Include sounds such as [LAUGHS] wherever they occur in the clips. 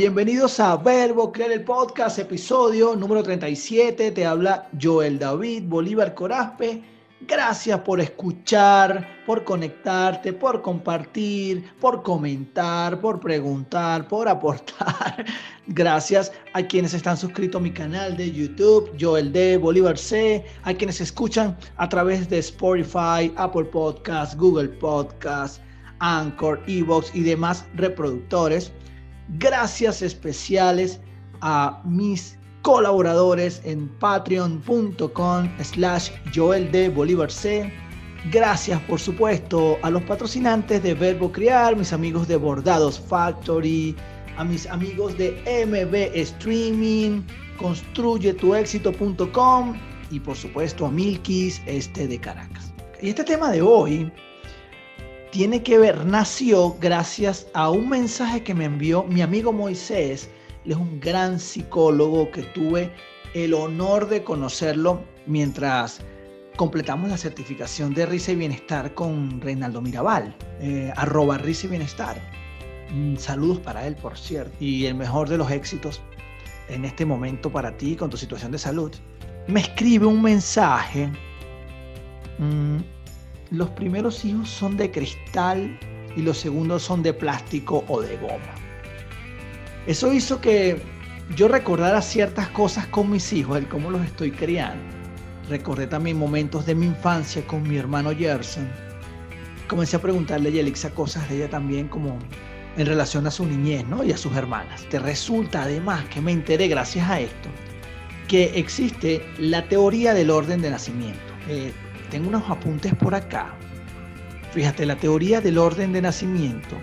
Bienvenidos a Verbo Crear el Podcast, episodio número 37. Te habla Joel David Bolívar Corazpe. Gracias por escuchar, por conectarte, por compartir, por comentar, por preguntar, por aportar. [LAUGHS] Gracias a quienes están suscritos a mi canal de YouTube, Joel D. Bolívar C, a quienes escuchan a través de Spotify, Apple Podcasts, Google Podcasts, Anchor, Evox y demás reproductores. Gracias especiales a mis colaboradores en patreon.com slash Joel de Bolívar C. Gracias, por supuesto, a los patrocinantes de Verbo Criar, mis amigos de Bordados Factory, a mis amigos de MB Streaming, construyetuexito.com y por supuesto a Milkis este de Caracas. Y este tema de hoy tiene que ver, nació gracias a un mensaje que me envió mi amigo Moisés. Él es un gran psicólogo que tuve el honor de conocerlo mientras completamos la certificación de Risa y Bienestar con Reinaldo Mirabal, eh, arroba Risa y Bienestar. Mm, saludos para él, por cierto, y el mejor de los éxitos en este momento para ti con tu situación de salud. Me escribe un mensaje. Mm, los primeros hijos son de cristal y los segundos son de plástico o de goma. Eso hizo que yo recordara ciertas cosas con mis hijos, el cómo los estoy criando. Recordé también momentos de mi infancia con mi hermano Gerson. Comencé a preguntarle a Yelixa cosas de ella también como en relación a su niñez ¿no? y a sus hermanas. Te resulta además que me enteré gracias a esto que existe la teoría del orden de nacimiento. Eh, tengo unos apuntes por acá. Fíjate, la teoría del orden de nacimiento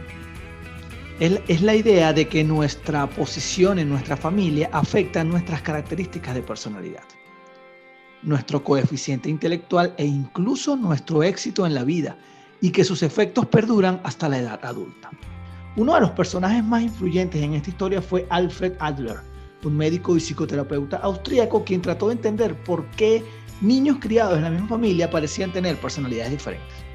es, la idea de que nuestra posición en nuestra familia afecta nuestras características de personalidad, nuestro coeficiente intelectual e incluso nuestro éxito en la vida y que sus efectos perduran hasta la edad adulta. Uno de los personajes más influyentes en esta historia fue Alfred Adler, un médico y psicoterapeuta austríaco quien trató de entender por qué niños criados en la misma familia parecían tener personalidades diferentes.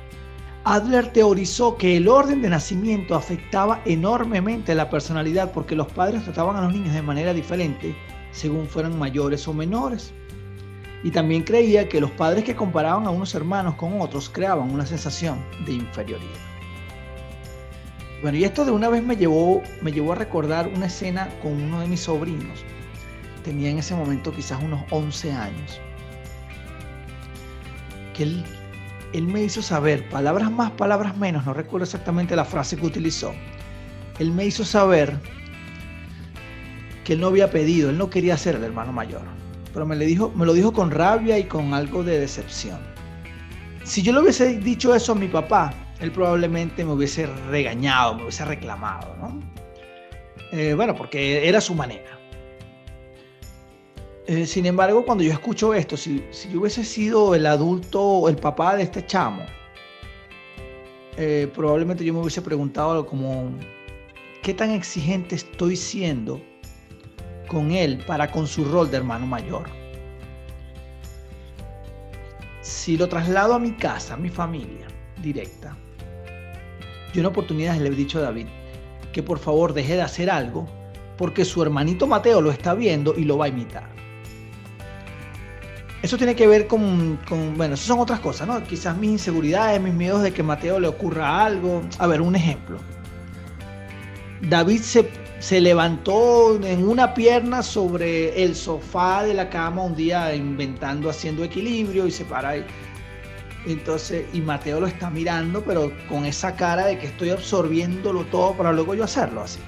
Adler teorizó que el orden de nacimiento afectaba enormemente la personalidad porque los padres trataban a los niños de manera diferente según fueran mayores o menores. Y también creía que los padres que comparaban a unos hermanos con otros creaban una sensación de inferioridad. Bueno, y esto de una vez me llevó, me llevó a recordar una escena con uno de mis sobrinos. Tenía en ese momento quizás unos 11 años que él, me hizo saber, palabras más, palabras menos, no recuerdo exactamente la frase que utilizó. Él me hizo saber que él no había pedido, él no quería ser el hermano mayor, pero me, dijo, me lo dijo con rabia y con algo de decepción. Si yo le hubiese dicho eso a mi papá, él probablemente me hubiese regañado, me hubiese reclamado, ¿no? Eh, bueno, porque era su manera. Eh, sin embargo, cuando yo escucho esto, si, yo hubiese sido el adulto el papá de este chamo, eh, probablemente yo me hubiese preguntado como, ¿qué tan exigente estoy siendo con él para con su rol de hermano mayor? Si lo traslado a mi casa, a mi familia directa, yo en oportunidades le he dicho a David que por favor deje de hacer algo porque su hermanito Mateo lo está viendo y lo va a imitar. Eso tiene que ver con, bueno, eso son otras cosas, ¿no? Quizás mis inseguridades, mis miedos de que a Mateo le ocurra algo. A ver, un ejemplo. David se, se levantó en una pierna sobre el sofá de la cama un día inventando, haciendo equilibrio y se para ahí. Entonces, y Mateo lo está mirando, pero con esa cara de que estoy absorbiéndolo todo para luego yo hacerlo así.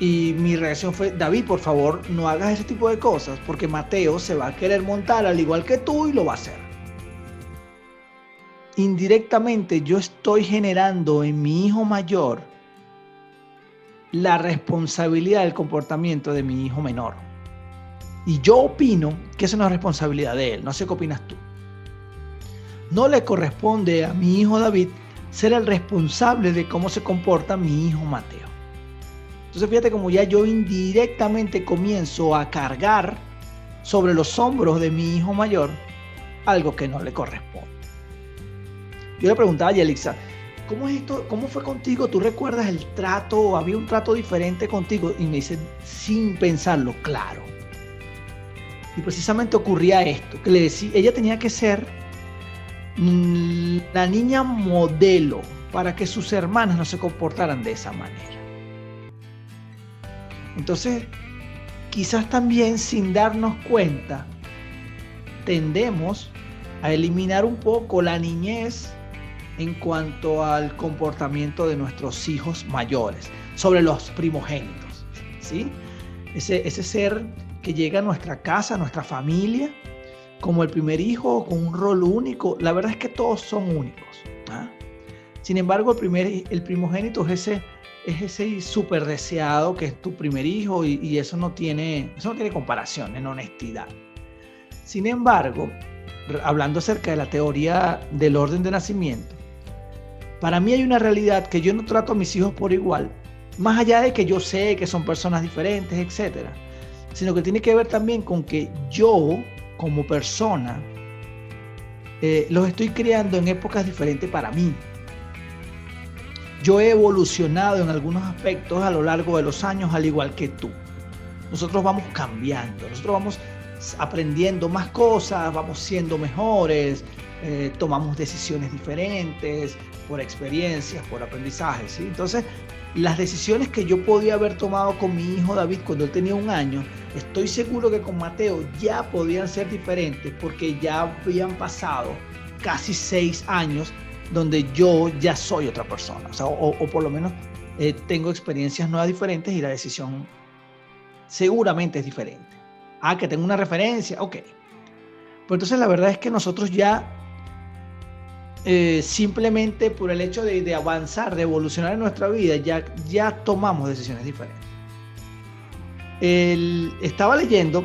Y mi reacción fue, David, por favor, no hagas ese tipo de cosas, porque Mateo se va a querer montar al igual que tú y lo va a hacer. Indirectamente yo estoy generando en mi hijo mayor la responsabilidad del comportamiento de mi hijo menor. Y yo opino que es una responsabilidad de él, no sé qué opinas tú. No le corresponde a mi hijo David ser el responsable de cómo se comporta mi hijo Mateo. Entonces fíjate como ya yo indirectamente comienzo a cargar sobre los hombros de mi hijo mayor algo que no le corresponde. Yo le preguntaba a Yelixa, ¿cómo es esto? ¿Cómo fue contigo? ¿Tú recuerdas el trato? ¿Había un trato diferente contigo? Y me dice, sin pensarlo, claro. Y precisamente ocurría esto, que le decía, ella tenía que ser la niña modelo para que sus hermanas no se comportaran de esa manera. Entonces, quizás también sin darnos cuenta, tendemos a eliminar un poco la niñez en cuanto al comportamiento de nuestros hijos mayores, sobre los primogénitos. ¿sí? Ese, ese ser que llega a nuestra casa, a nuestra familia, como el primer hijo, con un rol único. La verdad es que todos son únicos. ¿ah? Sin embargo, el, primer, el primogénito es ese, es ese súper deseado que es tu primer hijo y, eso, no tiene, eso no tiene comparación en honestidad. Sin embargo, hablando acerca de la teoría del orden de nacimiento, para mí hay una realidad que yo no trato a mis hijos por igual, más allá de que yo sé que son personas diferentes, etcétera, sino que tiene que ver también con que yo, como persona, eh, los estoy creando en épocas diferentes para mí. Yo he evolucionado en algunos aspectos a lo largo de los años, al igual que tú. Nosotros vamos cambiando, nosotros vamos aprendiendo más cosas, vamos siendo mejores, eh, tomamos decisiones diferentes, por experiencias, por aprendizajes. Entonces, las decisiones que yo podía haber tomado con mi hijo David cuando él tenía un año, estoy seguro que con Mateo ya podían ser diferentes porque ya habían pasado casi seis años donde yo ya soy otra persona, o, por lo menos eh, tengo experiencias nuevas diferentes y la decisión seguramente es diferente. Ah, que tengo una referencia, ok. Pues entonces la verdad es que nosotros ya eh, simplemente por el hecho de, avanzar, de evolucionar en nuestra vida, ya, ya tomamos decisiones diferentes. estaba leyendo,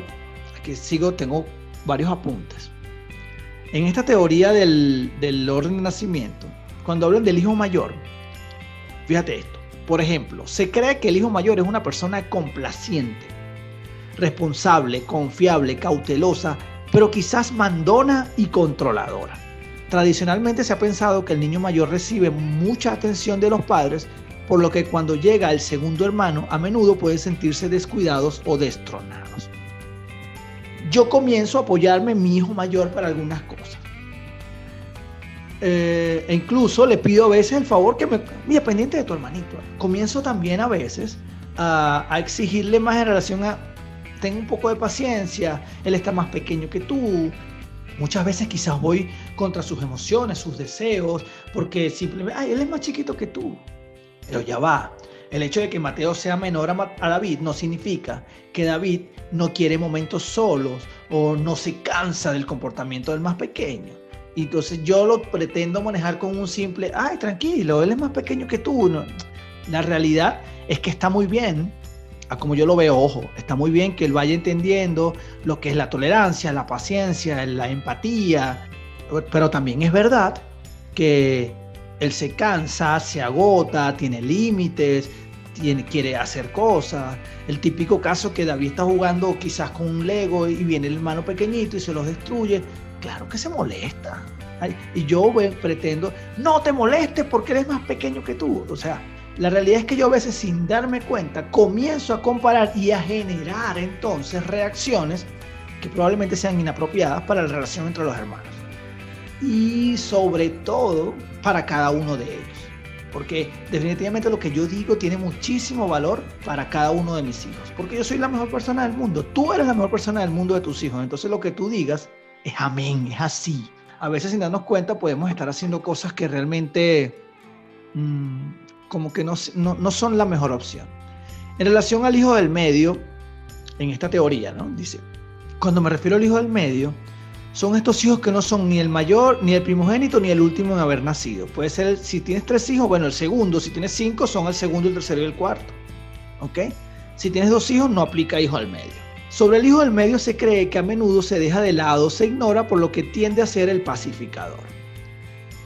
que sigo, tengo varios apuntes. En esta teoría del, del orden de nacimiento, cuando hablan del hijo mayor, fíjate esto. Por ejemplo, se cree que el hijo mayor es una persona complaciente, responsable, confiable, cautelosa, pero quizás mandona y controladora. Tradicionalmente se ha pensado que el niño mayor recibe mucha atención de los padres, por lo que cuando llega el segundo hermano a menudo puede sentirse descuidados o destronados. Yo comienzo a apoyarme mi hijo mayor para algunas cosas. Eh, e incluso le pido a veces el favor que me... Mira, pendiente de tu hermanito. Comienzo también a veces a, a exigirle más en relación a... Ten un poco de paciencia, él está más pequeño que tú, Muchas veces quizás voy contra sus emociones, sus deseos, porque simplemente, ay, él es más chiquito que tú. Pero ya va. El hecho de que Mateo sea menor a, David no significa que David no quiere momentos solos o no se cansa del comportamiento del más pequeño. Y entonces yo lo pretendo manejar con un simple, ay, tranquilo, él es más pequeño que tú. La realidad es que está muy bien a como yo lo veo, ojo, está muy bien que él vaya entendiendo lo que es la tolerancia, la paciencia, la empatía, pero también es verdad que él se cansa, se agota, tiene límites, tiene, quiere hacer cosas. El típico caso que David está jugando quizás con un Lego y viene el hermano pequeñito y se los destruye. Claro que se molesta. Y yo pretendo, no te molestes porque eres más pequeño que tú. O sea, la realidad es que yo a veces sin darme cuenta comienzo a comparar y a generar entonces reacciones que probablemente sean inapropiadas para la relación entre los hermanos. Y sobre todo para cada uno de ellos. Porque definitivamente lo que yo digo tiene muchísimo valor para cada uno de mis hijos. Porque yo soy la mejor persona del mundo. Tú eres la mejor persona del mundo de tus hijos. Entonces lo que tú digas es amén, es así. A veces sin darnos cuenta podemos estar haciendo cosas que realmente mmm, como que no, no, son la mejor opción. En relación al hijo del medio, en esta teoría, ¿no? Dice, cuando me refiero al hijo del medio, son estos hijos que no son ni el mayor, ni el primogénito, ni el último en haber nacido. Puede ser, si tienes tres hijos, bueno, el segundo, si tienes cinco, son el segundo, el tercero y el cuarto. ¿Ok? Si tienes dos hijos, no aplica hijo al medio. Sobre el hijo del medio se cree que a menudo se deja de lado, se ignora por lo que tiende a ser el pacificador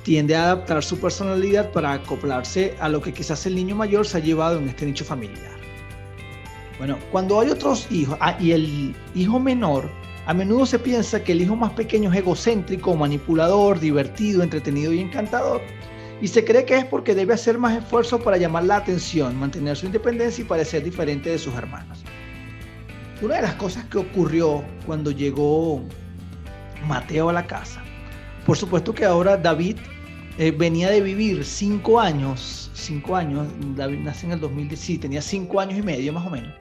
tiende a adaptar su personalidad para acoplarse a lo que quizás el niño mayor se ha llevado en este nicho familiar. Bueno, cuando hay otros hijos, ah, y el hijo menor, a menudo se piensa que el hijo más pequeño es egocéntrico, manipulador, divertido, entretenido y encantador, y se cree que es porque debe hacer más esfuerzo para llamar la atención, mantener su independencia y parecer diferente de sus hermanos. Una de las cosas que ocurrió cuando llegó Mateo a la casa, por supuesto que ahora David eh, venía de vivir cinco años, cinco años, David nace en el 2010, sí, tenía cinco años y medio más o menos.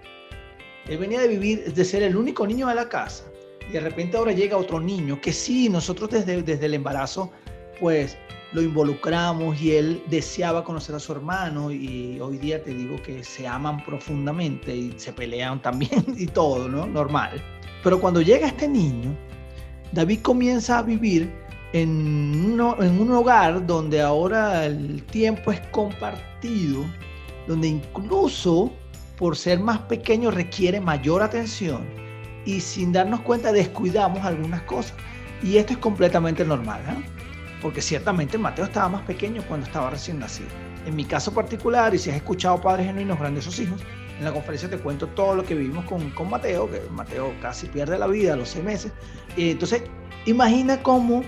Él venía de vivir, de ser el único niño de la casa, y de repente ahora llega otro niño que sí, nosotros desde, desde el embarazo, pues lo involucramos y él deseaba conocer a su hermano y hoy día te digo que se aman profundamente y se pelean también [LAUGHS] y todo, ¿no? Normal. Pero cuando llega este niño, David comienza a vivir en, en un hogar donde ahora el tiempo es compartido, donde incluso por ser más pequeño requiere mayor atención y sin darnos cuenta descuidamos algunas cosas. Y esto es completamente normal, ¿eh? Porque ciertamente Mateo estaba más pequeño cuando estaba recién nacido. En mi caso particular, y si has escuchado Padres Genuinos Grandes Sus Hijos, en la conferencia te cuento todo lo que vivimos con, con Mateo, que Mateo casi pierde la vida a los seis meses. Y entonces, imagina cómo,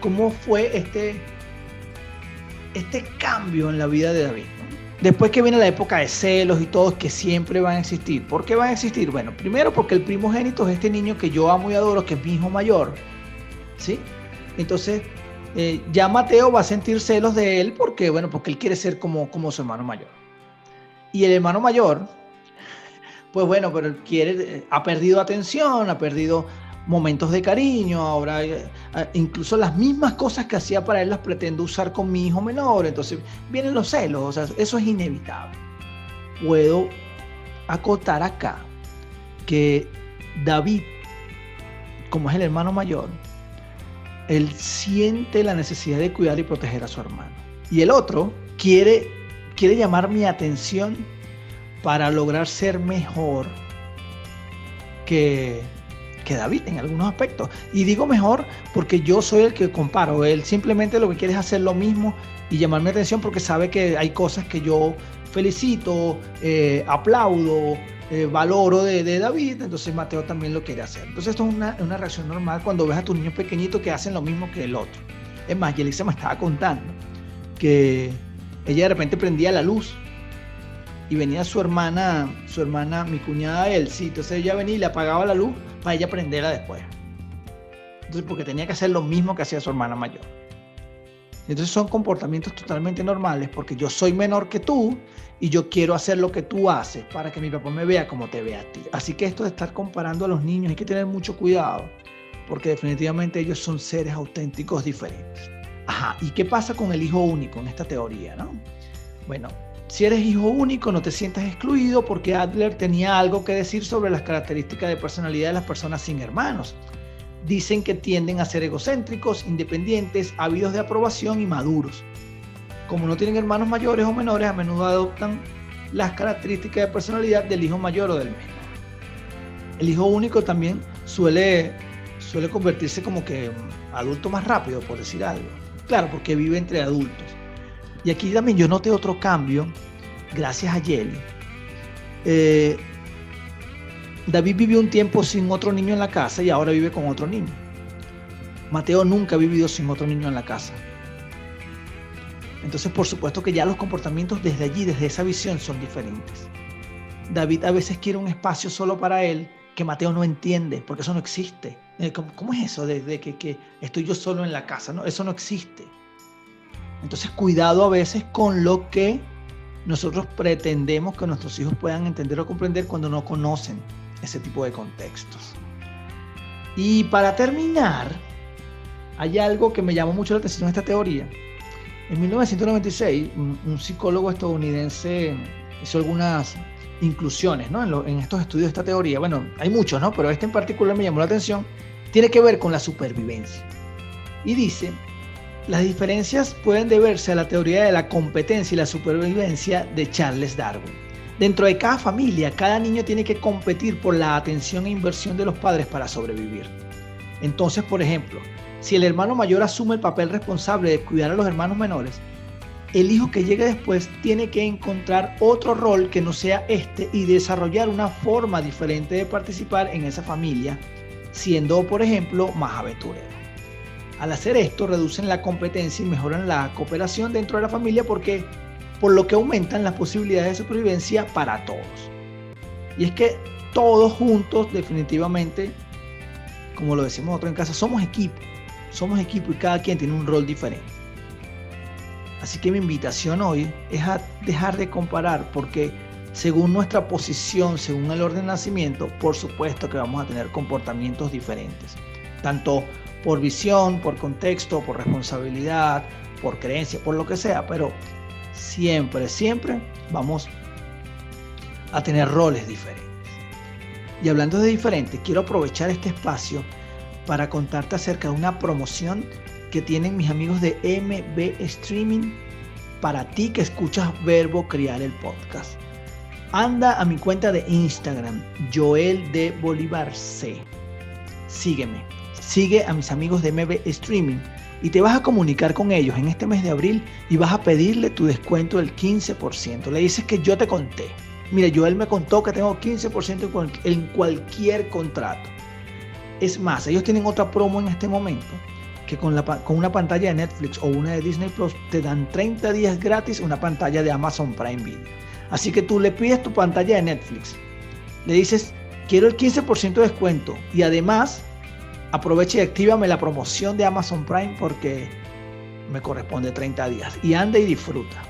cómo fue este, este cambio en la vida de David. Después que viene la época de celos y todos que siempre van a existir. ¿Por qué van a existir? Bueno, primero porque el primogénito es este niño que yo amo y adoro, que es mi hijo mayor. ¿Sí? Entonces, eh, ya Mateo va a sentir celos de él porque, bueno, porque él quiere ser como, como su hermano mayor. Y el hermano mayor, pues bueno, pero quiere, eh, ha perdido atención, ha perdido momentos de cariño, ahora eh, incluso las mismas cosas que hacía para él las pretendo usar con mi hijo menor, entonces vienen los celos, o sea, eso es inevitable. Puedo acotar acá que David, como es el hermano mayor, él siente la necesidad de cuidar y proteger a su hermano. Y el otro quiere, quiere llamar mi atención para lograr ser mejor que, que David en algunos aspectos. Y digo mejor porque yo soy el que comparo. Él simplemente lo que quiere es hacer lo mismo y llamar mi atención porque sabe que hay cosas que yo felicito, eh, aplaudo, eh, valoro de, David, entonces Mateo también lo quiere hacer. Entonces esto es una, reacción normal cuando ves a tus niños pequeñitos que hacen lo mismo que el otro. Es más, Yelisa me estaba contando que ella de repente prendía la luz y venía su hermana, su hermana, mi cuñada Elsie, entonces ella venía y le apagaba la luz para ella prenderla después. Entonces, porque tenía que hacer lo mismo que hacía su hermana mayor. Entonces son comportamientos totalmente normales porque yo soy menor que tú y yo quiero hacer lo que tú haces para que mi papá me vea como te ve a ti. Así que esto de estar comparando a los niños hay que tener mucho cuidado porque definitivamente ellos son seres auténticos diferentes. Ajá, ¿y qué pasa con el hijo único en esta teoría, no? Bueno, si eres hijo único no te sientas excluido porque Adler tenía algo que decir sobre las características de personalidad de las personas sin hermanos. Dicen que tienden a ser egocéntricos, independientes, ávidos de aprobación y maduros como no tienen hermanos mayores o menores, a menudo adoptan las características de personalidad del hijo mayor o del menor. El hijo único también suele, suele convertirse como que adulto más rápido, por decir algo. Claro, porque vive entre adultos. Y aquí también yo noté otro cambio, gracias a Yeli. Eh, David vivió un tiempo sin otro niño en la casa y ahora vive con otro niño. Mateo nunca ha vivido sin otro niño en la casa. Entonces, por supuesto que ya los comportamientos desde allí, desde esa visión, son diferentes. David a veces quiere un espacio solo para él que Mateo no entiende, porque eso no existe. Eh, ¿Cómo, es eso de, que, estoy yo solo en la casa? No, eso no existe. Entonces, cuidado a veces con lo que nosotros pretendemos que nuestros hijos puedan entender o comprender cuando no conocen ese tipo de contextos. Y para terminar, hay algo que me llamó mucho la atención en esta teoría, en 1996, un, psicólogo estadounidense hizo algunas inclusiones ¿no? en, estos estudios de esta teoría. Bueno, hay muchos, ¿no? pero este en particular me llamó la atención. Tiene que ver con la supervivencia. Y dice, las diferencias pueden deberse a la teoría de la competencia y la supervivencia de Charles Darwin. Dentro de cada familia, cada niño tiene que competir por la atención e inversión de los padres para sobrevivir. Entonces, por ejemplo, si el hermano mayor asume el papel responsable de cuidar a los hermanos menores, el hijo que llegue después tiene que encontrar otro rol que no sea este y desarrollar una forma diferente de participar en esa familia, siendo, por ejemplo, más aventurero. Al hacer esto, reducen la competencia y mejoran la cooperación dentro de la familia porque por lo que aumentan las posibilidades de supervivencia para todos. Y es que todos juntos definitivamente, como lo decimos nosotros en casa, somos equipo. Somos equipo y cada quien tiene un rol diferente. Así que mi invitación hoy es a dejar de comparar porque según nuestra posición, según el orden de nacimiento, por supuesto que vamos a tener comportamientos diferentes. Tanto por visión, por contexto, por responsabilidad, por creencia, por lo que sea, pero siempre, siempre vamos a tener roles diferentes. Y hablando de diferentes, quiero aprovechar este espacio para contarte acerca de una promoción que tienen mis amigos de MB Streaming para ti que escuchas Verbo Crear el podcast. Anda a mi cuenta de Instagram, Joel de Bolívar C. Sígueme. Sigue a mis amigos de MB Streaming y te vas a comunicar con ellos en este mes de abril y vas a pedirle tu descuento del 15%. Le dices que yo te conté. Mire, Joel me contó que tengo 15% en cualquier contrato. Es más, ellos tienen otra promo en este momento que con, la, una pantalla de Netflix o una de Disney Plus te dan 30 días gratis una pantalla de Amazon Prime Video. Así que tú le pides tu pantalla de Netflix, le dices quiero el 15% de descuento y además aprovecha y actívame la promoción de Amazon Prime porque me corresponde 30 días y anda y disfruta.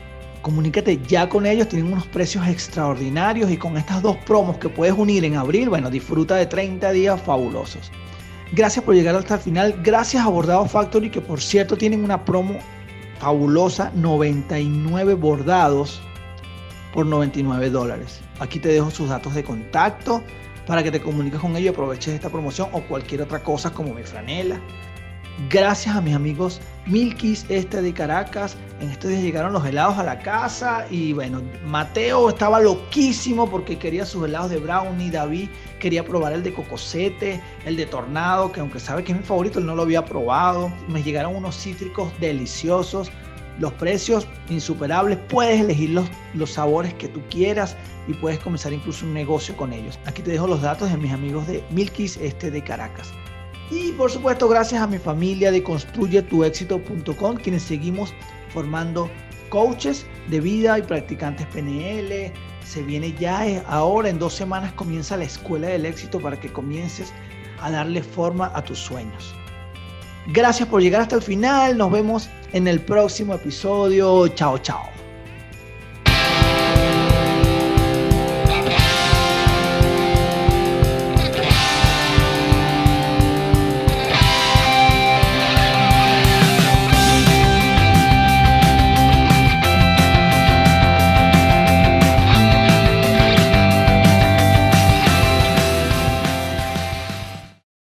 Comunícate ya con ellos, tienen unos precios extraordinarios y con estas dos promos que puedes unir en abril, bueno, disfruta de 30 días fabulosos. Gracias por llegar hasta el final, gracias a Bordado Factory que por cierto tienen una promo fabulosa, 99 bordados por 99 dólares. Aquí te dejo sus datos de contacto para que te comuniques con ellos y aproveches esta promoción o cualquier otra cosa como mi franela. Gracias a mis amigos Milkis este de Caracas. En estos días llegaron los helados a la casa y bueno, Mateo estaba loquísimo porque quería sus helados de brownie. David quería probar el de cocosete, el de tornado, que aunque sabe que es mi favorito, él no lo había probado. Me llegaron unos cítricos deliciosos. Los precios insuperables, puedes elegir los, los sabores que tú quieras y puedes comenzar incluso un negocio con ellos. Aquí te dejo los datos de mis amigos de Milkis este de Caracas. Y por supuesto, gracias a mi familia de construyetuexito.com, quienes seguimos formando coaches de vida y practicantes PNL. Se viene ya eh, ahora, en dos semanas comienza la Escuela del Éxito para que comiences a darle forma a tus sueños. Gracias por llegar hasta el final. Nos vemos en el próximo episodio. Chao, chao.